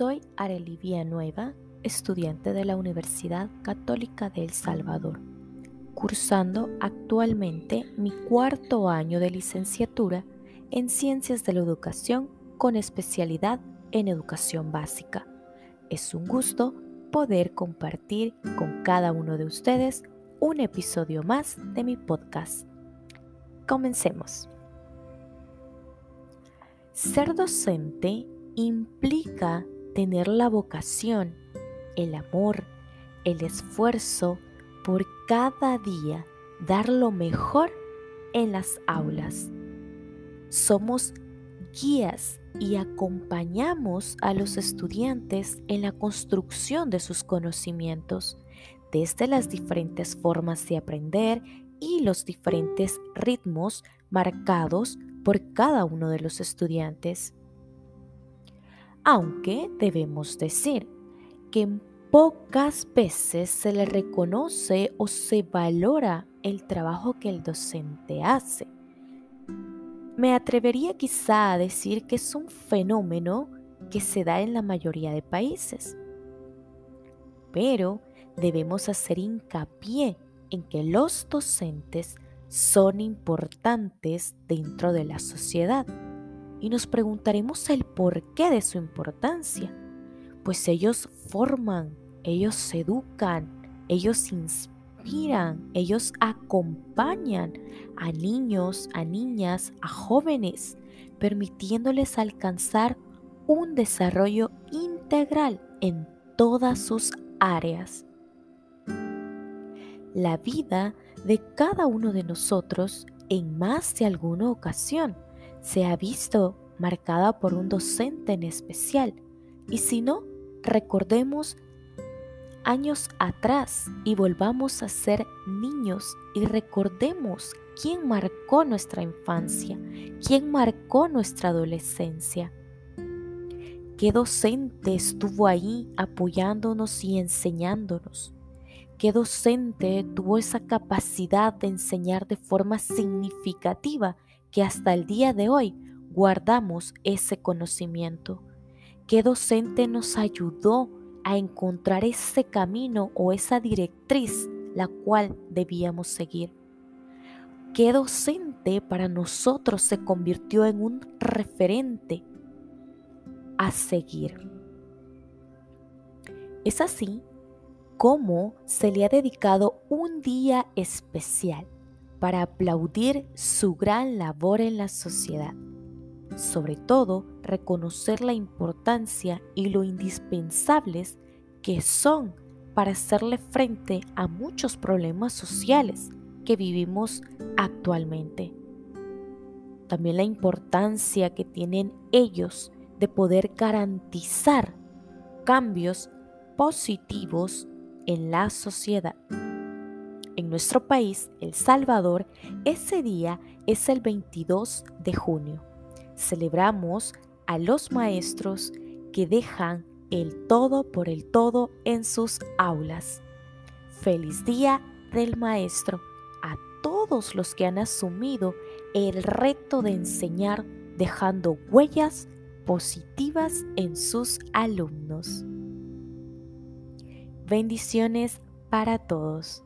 Soy Areli Nueva, estudiante de la Universidad Católica de El Salvador, cursando actualmente mi cuarto año de licenciatura en Ciencias de la Educación con especialidad en Educación Básica. Es un gusto poder compartir con cada uno de ustedes un episodio más de mi podcast. Comencemos. Ser docente implica tener la vocación, el amor, el esfuerzo por cada día dar lo mejor en las aulas. Somos guías y acompañamos a los estudiantes en la construcción de sus conocimientos, desde las diferentes formas de aprender y los diferentes ritmos marcados por cada uno de los estudiantes. Aunque debemos decir que pocas veces se le reconoce o se valora el trabajo que el docente hace. Me atrevería quizá a decir que es un fenómeno que se da en la mayoría de países. Pero debemos hacer hincapié en que los docentes son importantes dentro de la sociedad y nos preguntaremos el porqué de su importancia, pues ellos forman, ellos educan, ellos inspiran, ellos acompañan a niños, a niñas, a jóvenes, permitiéndoles alcanzar un desarrollo integral en todas sus áreas. La vida de cada uno de nosotros en más de alguna ocasión se ha visto marcada por un docente en especial. Y si no, recordemos años atrás y volvamos a ser niños y recordemos quién marcó nuestra infancia, quién marcó nuestra adolescencia. ¿Qué docente estuvo ahí apoyándonos y enseñándonos? ¿Qué docente tuvo esa capacidad de enseñar de forma significativa que hasta el día de hoy guardamos ese conocimiento? ¿Qué docente nos ayudó a encontrar ese camino o esa directriz la cual debíamos seguir? ¿Qué docente para nosotros se convirtió en un referente a seguir? Es así cómo se le ha dedicado un día especial para aplaudir su gran labor en la sociedad. Sobre todo, reconocer la importancia y lo indispensables que son para hacerle frente a muchos problemas sociales que vivimos actualmente. También la importancia que tienen ellos de poder garantizar cambios positivos en la sociedad. En nuestro país, El Salvador, ese día es el 22 de junio. Celebramos a los maestros que dejan el todo por el todo en sus aulas. Feliz día del maestro a todos los que han asumido el reto de enseñar dejando huellas positivas en sus alumnos. Bendiciones para todos.